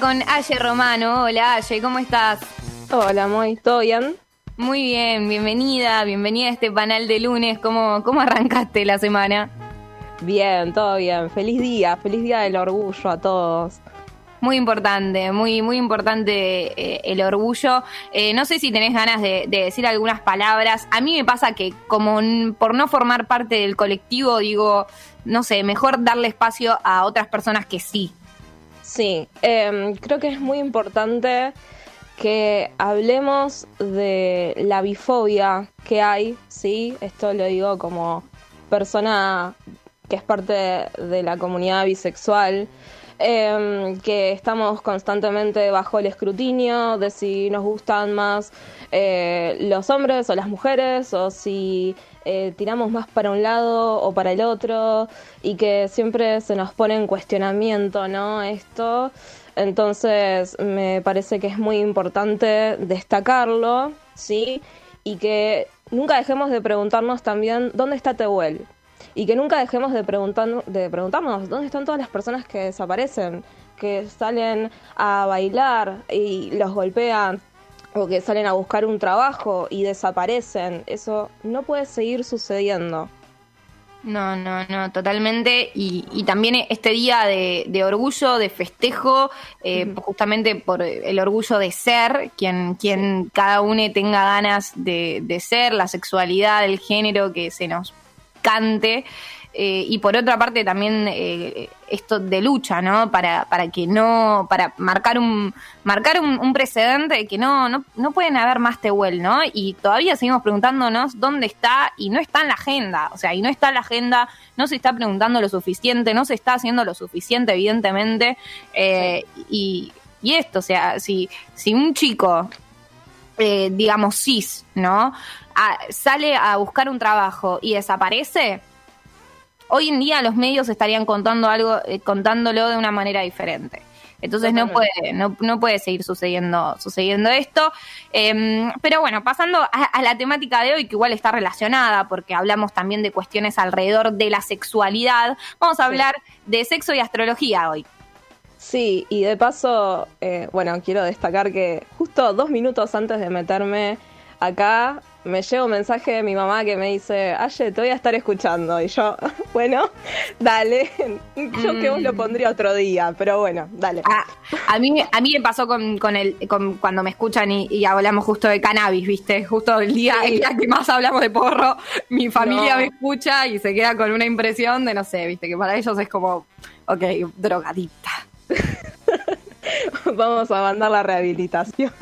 Con Aye Romano. Hola Aye, ¿cómo estás? Hola, muy, ¿todo bien? Muy bien, bienvenida, bienvenida a este panel de lunes. ¿Cómo, cómo arrancaste la semana? Bien, todo bien. Feliz día, feliz día del orgullo a todos. Muy importante, muy, muy importante eh, el orgullo. Eh, no sé si tenés ganas de, de, decir algunas palabras. A mí me pasa que como por no formar parte del colectivo, digo, no sé, mejor darle espacio a otras personas que sí. Sí, eh, creo que es muy importante que hablemos de la bifobia que hay, ¿sí? Esto lo digo como persona que es parte de la comunidad bisexual, eh, que estamos constantemente bajo el escrutinio de si nos gustan más eh, los hombres o las mujeres, o si eh, tiramos más para un lado o para el otro, y que siempre se nos pone en cuestionamiento, ¿no? Esto. Entonces me parece que es muy importante destacarlo, ¿sí? Y que nunca dejemos de preguntarnos también dónde está Tehuel. Y que nunca dejemos de, de preguntarnos dónde están todas las personas que desaparecen, que salen a bailar y los golpean, o que salen a buscar un trabajo y desaparecen. Eso no puede seguir sucediendo. No, no, no, totalmente. Y, y también este día de, de orgullo, de festejo, eh, justamente por el orgullo de ser, quien, quien cada uno tenga ganas de, de ser, la sexualidad, el género que se nos cante. Eh, y por otra parte también eh, esto de lucha, ¿no? Para, para que no, para marcar un, marcar un, precedente de que no, no, no pueden haber más Tehuel, ¿no? Y todavía seguimos preguntándonos dónde está y no está en la agenda, o sea, y no está en la agenda, no se está preguntando lo suficiente, no se está haciendo lo suficiente, evidentemente, eh, y, y esto, o sea, si, si un chico, digamos, cis, ¿no? A, sale a buscar un trabajo y desaparece, hoy en día los medios estarían contando algo, eh, contándolo de una manera diferente. Entonces no puede, no, no, puede seguir sucediendo, sucediendo esto. Eh, pero bueno, pasando a, a, la temática de hoy, que igual está relacionada, porque hablamos también de cuestiones alrededor de la sexualidad, vamos a hablar sí. de sexo y astrología hoy. Sí, y de paso, eh, bueno, quiero destacar que justo dos minutos antes de meterme acá, me llega un mensaje de mi mamá que me dice, Aye, te voy a estar escuchando. Y yo, bueno, dale. Yo mm. que vos lo pondría otro día, pero bueno, dale. A, a mí, a mí me pasó con, con el, con, cuando me escuchan y, y, hablamos justo de cannabis, ¿viste? Justo el día, sí. el día que más hablamos de porro, mi familia no. me escucha y se queda con una impresión de, no sé, ¿viste? Que para ellos es como, ok, drogadicta. Vamos a mandar la rehabilitación.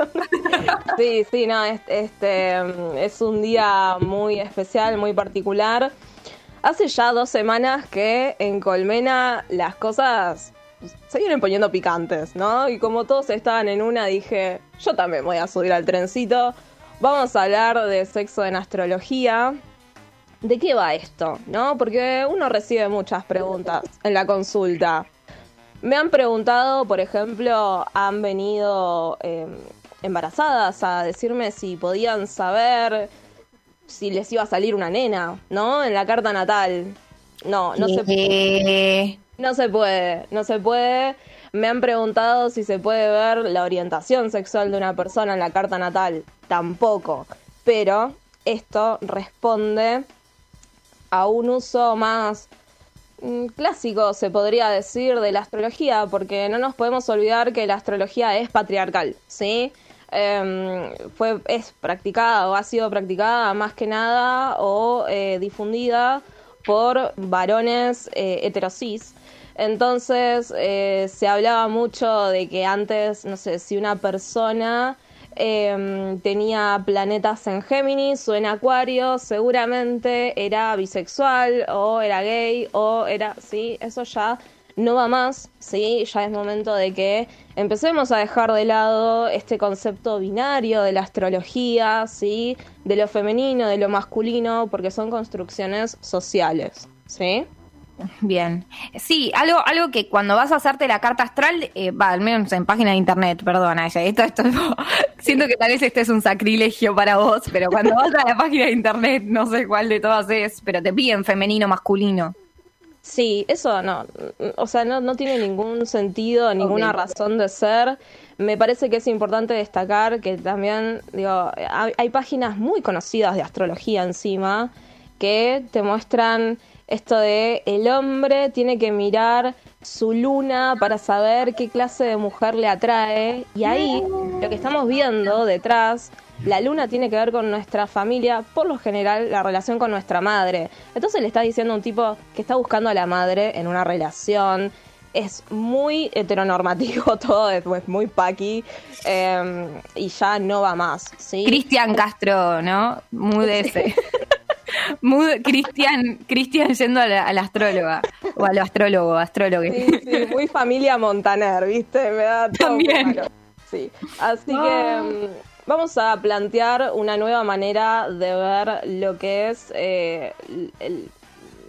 Sí, sí, no, este es un día muy especial, muy particular. Hace ya dos semanas que en Colmena las cosas se vienen poniendo picantes, ¿no? Y como todos estaban en una, dije, yo también voy a subir al trencito. Vamos a hablar de sexo en astrología. ¿De qué va esto? ¿No? Porque uno recibe muchas preguntas en la consulta. Me han preguntado, por ejemplo, han venido eh, embarazadas a decirme si podían saber si les iba a salir una nena, ¿no? En la carta natal. No, no se puede. No se puede, no se puede. Me han preguntado si se puede ver la orientación sexual de una persona en la carta natal. Tampoco. Pero esto responde a un uso más clásico, se podría decir, de la astrología, porque no nos podemos olvidar que la astrología es patriarcal, ¿sí? Eh, fue, es practicada o ha sido practicada más que nada o eh, difundida por varones eh, heterosis. Entonces eh, se hablaba mucho de que antes, no sé, si una persona eh, tenía planetas en Géminis o en Acuario, seguramente era bisexual o era gay o era, sí, eso ya no va más, sí, ya es momento de que empecemos a dejar de lado este concepto binario de la astrología, sí, de lo femenino, de lo masculino, porque son construcciones sociales, sí. Bien. Sí, algo, algo que cuando vas a hacerte la carta astral, eh, va, al menos en página de internet, perdona, ella, esto, esto, siento que tal vez este es un sacrilegio para vos, pero cuando vas a la página de internet, no sé cuál de todas es, pero te piden femenino, masculino. Sí, eso no, o sea, no, no tiene ningún sentido, ninguna razón de ser. Me parece que es importante destacar que también, digo, hay, hay páginas muy conocidas de astrología encima que te muestran esto de el hombre tiene que mirar su luna para saber qué clase de mujer le atrae. Y ahí lo que estamos viendo detrás la luna tiene que ver con nuestra familia, por lo general la relación con nuestra madre. Entonces le está diciendo a un tipo que está buscando a la madre en una relación. Es muy heteronormativo todo, es muy paqui em, y ya no va más. ¿sí? Cristian Castro, ¿no? Muy de ese. Muy Cristian, Cristian yendo a la, astróloga o al astrólogo, astrólogo. Sí, sí, muy familia Montaner, ¿viste? Me da todo También. Sí, así que em, Vamos a plantear una nueva manera de ver lo que es eh,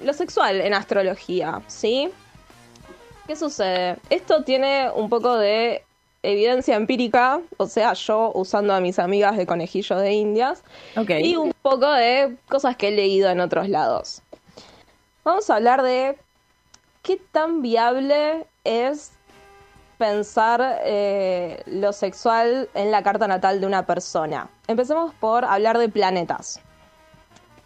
lo sexual en astrología, ¿sí? ¿Qué sucede? Esto tiene un poco de evidencia empírica, o sea, yo usando a mis amigas de conejillos de indias, y un poco de cosas que he leído en otros lados. Vamos a hablar de qué tan viable es pensar eh, lo sexual en la carta natal de una persona. Empecemos por hablar de planetas.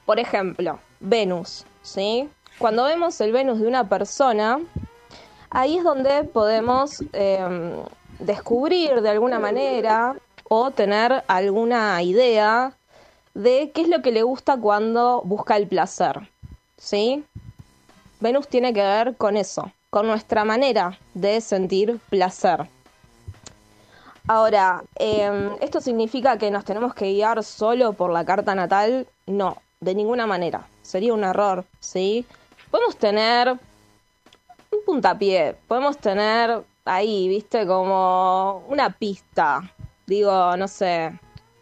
Por ejemplo, Venus, ¿sí? Cuando vemos el Venus de una persona, ahí es donde podemos em, descubrir de alguna manera o tener alguna idea de qué es lo que le gusta cuando busca el placer, ¿sí? Venus tiene que ver con eso, con nuestra manera de sentir placer. Ahora, em, ¿esto significa que nos tenemos que guiar solo por la carta natal? No, de ninguna manera. Sería un error, ¿sí? Podemos tener un puntapié, podemos tener ahí, viste, como una pista. Digo, no sé,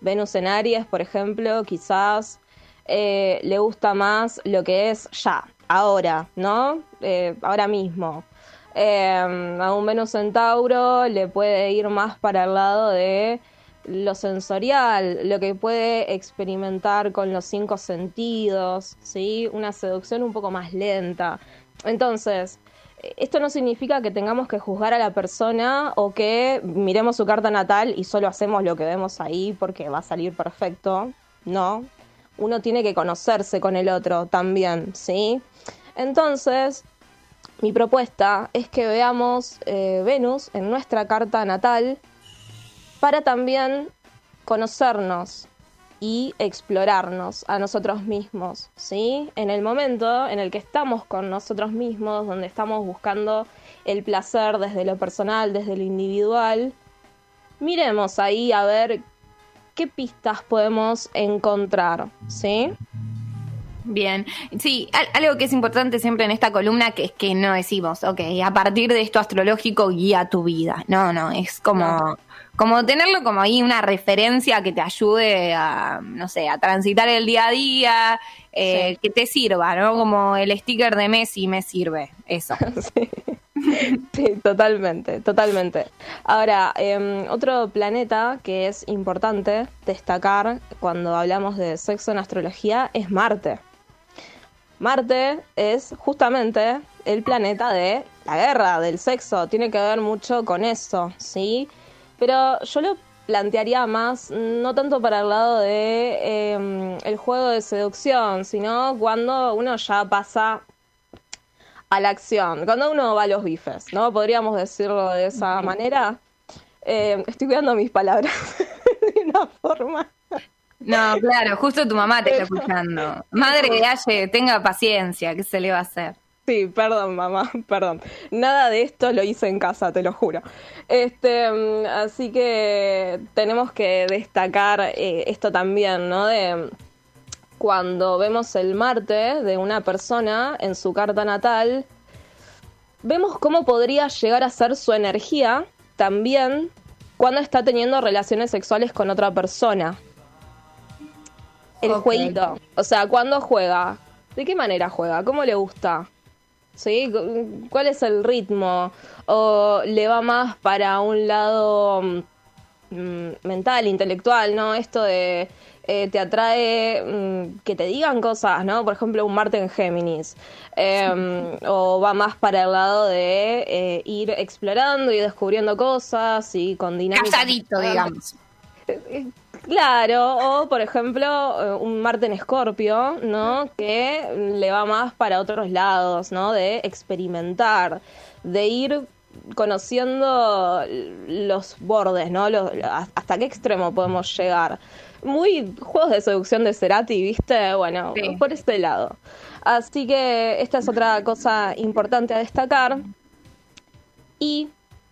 Venus en Aries, por ejemplo, quizás eh, le gusta más lo que es ya, ahora, ¿no? Eh, ahora mismo. Eh, a un Venus Centauro le puede ir más para el lado de lo sensorial, lo que puede experimentar con los cinco sentidos, ¿sí? Una seducción un poco más lenta. Entonces, esto no significa que tengamos que juzgar a la persona o que miremos su carta natal y solo hacemos lo que vemos ahí porque va a salir perfecto. No, uno tiene que conocerse con el otro también, ¿sí? Entonces, mi propuesta es que veamos eh, Venus en nuestra carta natal para también conocernos y explorarnos a nosotros mismos, ¿sí? En el momento en el que estamos con nosotros mismos, donde estamos buscando el placer desde lo personal, desde lo individual, miremos ahí a ver qué pistas podemos encontrar, ¿sí? Bien, sí, algo que es importante siempre en esta columna que es que no decimos, ok, a partir de esto astrológico guía tu vida. No, no, es como, como tenerlo como ahí una referencia que te ayude a, no sé, a transitar el día a día, eh, que te sirva, ¿no? Como el sticker de Messi me sirve, eso. Sí. totalmente, totalmente. Ahora, em, otro planeta que es importante destacar cuando hablamos de sexo en astrología es Marte. Marte es justamente el planeta de la guerra, del sexo, tiene que ver mucho con eso, ¿sí? Pero yo lo plantearía más, no tanto para el lado de em, el juego de seducción, sino cuando uno ya pasa a la acción, cuando uno va a los bifes, ¿no? Podríamos decirlo de esa manera. Em, estoy cuidando mis palabras de una forma no, claro, justo tu mamá te está escuchando. Madre de Aye, tenga paciencia, ¿qué se le va a hacer? Sí, perdón, mamá, perdón. Nada de esto lo hice en casa, te lo juro. Este, mm, así que tenemos que destacar eh, esto también, ¿no? De cuando vemos el Marte de una persona en su carta natal, vemos cómo podría llegar a ser su energía también cuando está teniendo relaciones sexuales con otra persona el jueguito. O sea, ¿cuándo juega? ¿De qué manera juega? ¿Cómo le gusta? ¿Sí? ¿Cuál es el ritmo? ¿O le va más para un lado mm, mental, intelectual, ¿no? Esto de eh, te atrae mm, que te digan cosas, ¿no? Por ejemplo, un Marte en Géminis. Em, o va más para el lado de eh, ir explorando y descubriendo cosas y con dinámicas. Casadito, digamos. Eh, claro, o por ejemplo, un Marte en Escorpio, ¿no? Que le va más para otros lados, ¿no? De experimentar, de ir conociendo los bordes, ¿no? hasta qué extremo podemos llegar muy juegos de seducción de Cerati, ¿viste? Bueno, por este lado. Así que esta es otra cosa importante a destacar. Y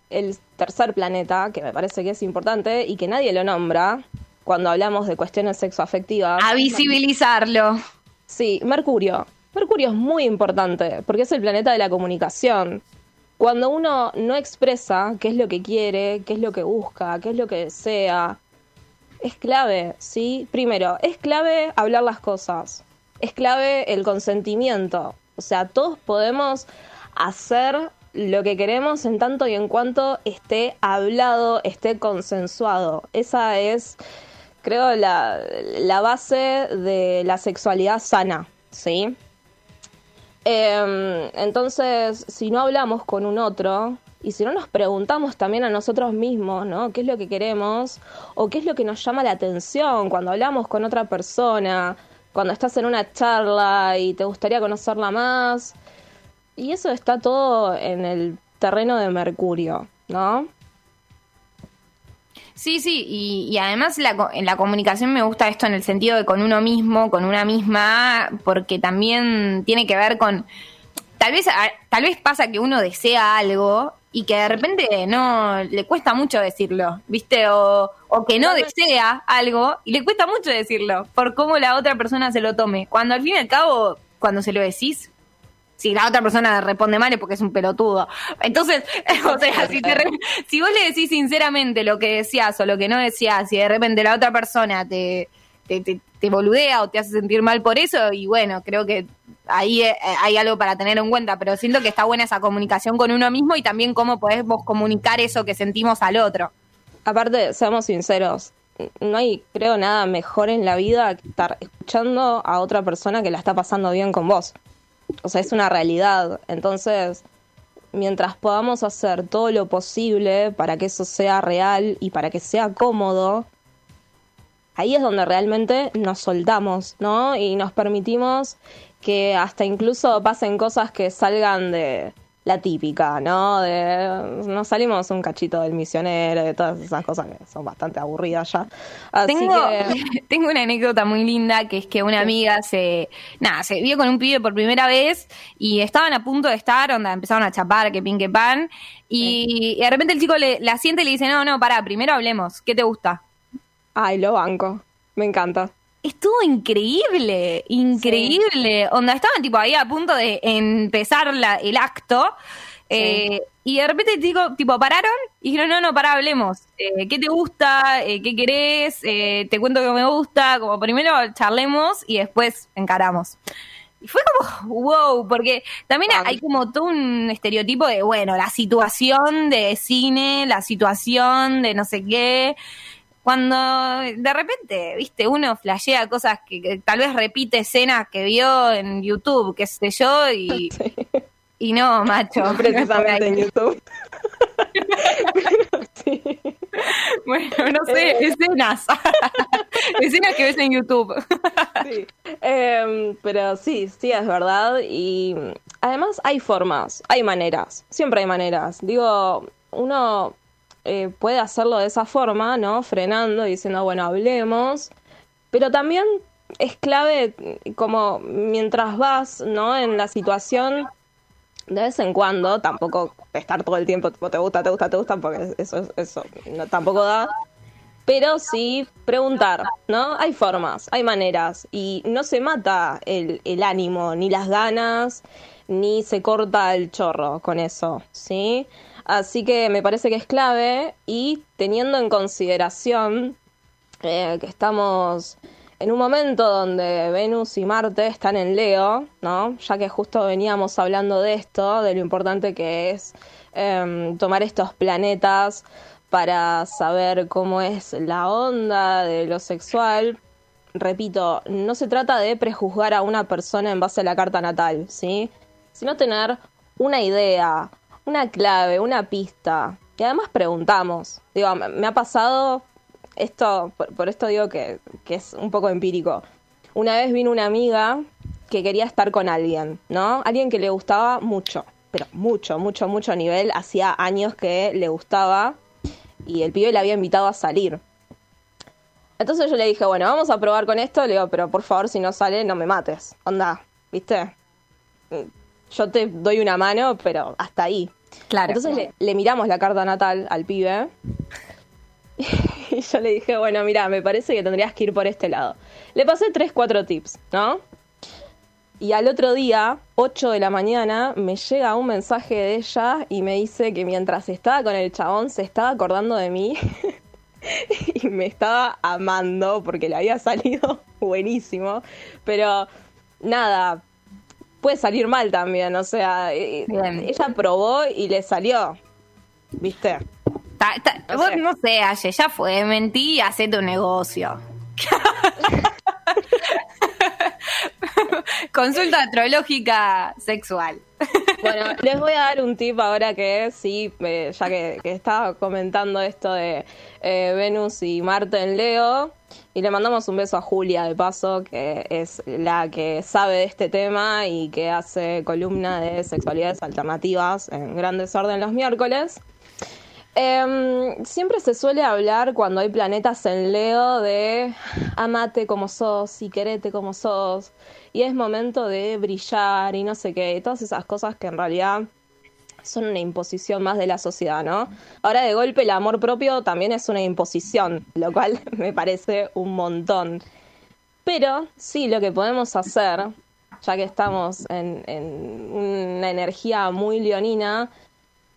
el tercer planeta, que me parece que es importante y que nadie lo nombra cuando hablamos de cuestiones sexoafectivas. A visibilizarlo. Sí, Mercurio. Mercurio es muy importante porque es el planeta de la comunicación. Cuando uno no expresa qué es lo que quiere, qué es lo que busca, qué es lo que desea, es clave, ¿sí? Primero, es clave hablar las cosas, es clave el consentimiento, o sea, todos podemos hacer lo que queremos en tanto y en cuanto esté hablado, esté consensuado. Esa es, creo, la, la base de la sexualidad sana, ¿sí? Em, entonces, si no hablamos con un otro, y si no nos preguntamos también a nosotros mismos, ¿no? ¿Qué es lo que queremos? ¿O qué es lo que nos llama la atención cuando hablamos con otra persona? Cuando estás en una charla y te gustaría conocerla más. Y eso está todo en el terreno de Mercurio, ¿no? Sí, sí, y, además en la comunicación me gusta esto en el sentido de con uno mismo, con una misma, porque también tiene que ver con, tal vez, tal vez pasa que uno desea algo y que de repente no le cuesta mucho decirlo, ¿viste? O, que no desea algo y le cuesta mucho decirlo por cómo la otra persona se lo tome. Cuando al fin y al cabo, cuando se lo decís, si la otra persona responde mal es porque es un pelotudo. Entonces, o sea, si, si vos le decís sinceramente lo que decías o lo que no decías y de repente la otra persona te, te, te boludea o te hace sentir mal por eso, y bueno, creo que ahí eh, hay algo para tener en cuenta, pero siento que está buena esa comunicación con uno mismo y también cómo podemos comunicar eso que sentimos al otro. Aparte, seamos sinceros, no hay, creo, nada mejor en la vida que estar escuchando a otra persona que la está pasando bien con vos. O sea, es una realidad. Entonces, mientras podamos hacer todo lo posible para que eso sea real y para que sea cómodo, ahí es donde realmente nos soltamos, ¿no? Y nos permitimos que hasta incluso pasen cosas que salgan de la típica, ¿no? De, nos salimos un cachito del misionero, de todas esas cosas que son bastante aburridas ya. tengo, tengo una anécdota muy linda que es que una amiga se, nada, se vio con un pibe por primera vez y estaban a punto de estar, onda, empezaron a chapar, que pin, que pan, y, de repente el chico le, la siente y le dice, no, no, pará, primero hablemos, ¿qué te gusta? Ay, lo banco, me encanta estuvo increíble, increíble. Onda, estaban tipo ahí a punto de empezar el acto. Eh, y de repente digo, tipo, pararon y dijeron, no, no, pará, hablemos. Eh, ¿Qué te gusta? Eh, ¿Qué querés? te cuento que me gusta. Como primero charlemos y después encaramos. Y fue como, wow, porque también hay como todo un estereotipo de, bueno, la situación de cine, la situación de no sé qué. Cuando de repente, viste, uno flashea cosas que, tal vez repite escenas que vio en YouTube, qué sé yo, y, y no, macho. precisamente en YouTube. Bueno, no sé, escenas. escenas que ves en YouTube. sí. Em, pero sí, sí, es verdad. Y además hay formas, hay maneras. Siempre hay maneras. Digo, uno eh, puede hacerlo de esa forma, ¿no? Frenando, diciendo, bueno, hablemos. Pero también es clave como mientras vas, ¿no? En la situación, de vez en cuando, tampoco estar todo el tiempo, te gusta, te gusta, te gusta, porque eso, eso no, tampoco da. Pero sí preguntar, ¿no? Hay formas, hay maneras. Y no se mata el, el ánimo, ni las ganas, ni se corta el chorro con eso, ¿sí? Así que me parece que es clave y teniendo en consideración eh, que estamos en un momento donde Venus y Marte están en Leo, ¿no? Ya que justo veníamos hablando de esto, de lo importante que es em, tomar estos planetas para saber cómo es la onda de lo sexual. Repito, no se trata de prejuzgar a una persona en base a la carta natal, ¿sí? Sino tener una idea, una clave, una pista. Y además preguntamos. Digo, me ha pasado esto, por, esto digo que, que es un poco empírico. Una vez vino una amiga que quería estar con alguien, ¿no? Alguien que le gustaba mucho, pero mucho, mucho, mucho nivel. Hacía años que le gustaba y el pibe le había invitado a salir. Entonces yo le dije, bueno, vamos a probar con esto. Le digo, pero por favor, si no sale, no me mates. Onda, ¿viste? Yo te doy una mano, pero hasta ahí. Claro. Entonces Le, miramos la carta natal al pibe. y yo le dije, bueno, mira, me parece que tendrías que ir por este lado. Le pasé tres, cuatro tips, ¿no? Y al otro día, 8 de la mañana, me llega un mensaje de ella y me dice que mientras estaba con el chabón se estaba acordando de mí y me estaba amando porque le había salido buenísimo. Pero nada, puede salir mal también, o sea, eh, ella probó y le salió, ¿viste? no vos sé. no sé, ya fue, mentí y hace tu negocio. Consulta astrológica sexual. Bueno, les voy a dar un tip ahora que sí, ya que, estaba comentando esto de eh, Venus y Marte en Leo. Y le mandamos un beso a Julia, de paso, que es la que sabe de este tema y que hace columna de sexualidades alternativas en Gran Desorden los miércoles. Em, siempre se suele hablar cuando hay planetas en Leo de amate como sos y querete como sos y es momento de brillar y no sé qué, todas esas cosas que en realidad son una imposición más de la sociedad, ¿no? Ahora de golpe el amor propio también es una imposición, lo cual me parece un montón. Pero sí, lo que podemos hacer, ya que estamos en, en una energía muy leonina,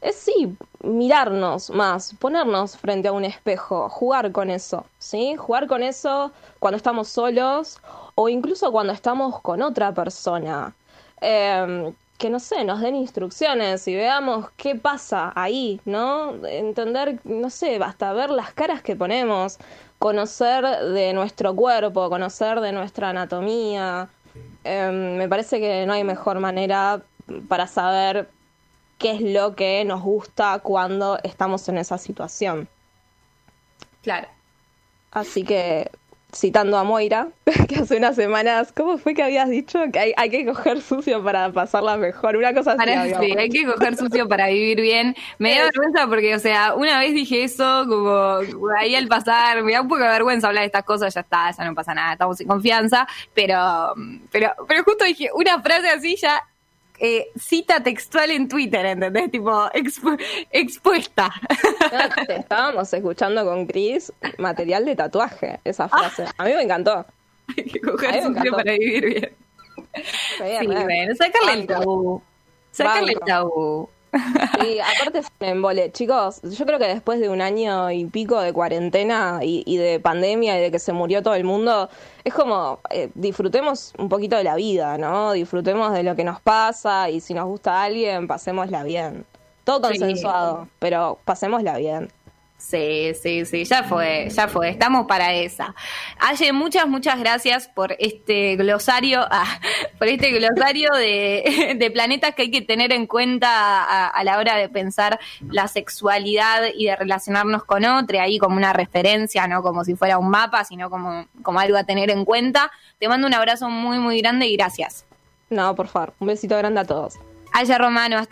es sí, mirarnos más, ponernos frente a un espejo, jugar con eso, ¿sí? Jugar con eso cuando estamos solos o incluso cuando estamos con otra persona. Em, que no sé, nos den instrucciones y veamos qué pasa ahí, ¿no? Entender, no sé, hasta ver las caras que ponemos, conocer de nuestro cuerpo, conocer de nuestra anatomía. Em, me parece que no hay mejor manera para saber qué es lo que nos gusta cuando estamos en esa situación. Claro. Así que, citando a Moira, que hace unas semanas, ¿cómo fue que habías dicho? Que hay, hay que coger sucio para pasarla mejor. Una cosa así. sí, hay que coger sucio para vivir bien. Me da vergüenza porque, o sea, una vez dije eso, como ahí al pasar, me da un poco de vergüenza hablar de estas cosas, ya está, ya no pasa nada, estamos sin confianza. Pero, pero, pero justo dije, una frase así ya eh, cita textual en Twitter, ¿entendés? Tipo, expuesta. estábamos escuchando con Chris material de tatuaje, esa frase. A mí me encantó. Hay que coger sucio para vivir bien. Sí, bueno, sacarle el tabú. Sacarle el tabú. Sí, aparte es un embole. Chicos, yo creo que después de un año y pico de cuarentena y, de pandemia y de que se murió todo el mundo, es como eh, disfrutemos un poquito de la vida, ¿no? Disfrutemos de lo que nos pasa y si nos gusta a alguien, pasémosla bien. Todo consensuado, pero pasémosla bien. Sí, sí, sí, ya fue, ya fue, estamos para esa. Aye, muchas, muchas gracias por este glosario, ah, por este glosario de, de, planetas que hay que tener en cuenta a, la hora de pensar la sexualidad y de relacionarnos con otro, ahí como una referencia, no como si fuera un mapa, sino como, como algo a tener en cuenta. Te mando un abrazo muy, muy grande y gracias. No, por favor, un besito grande a todos. Aya Romano, hasta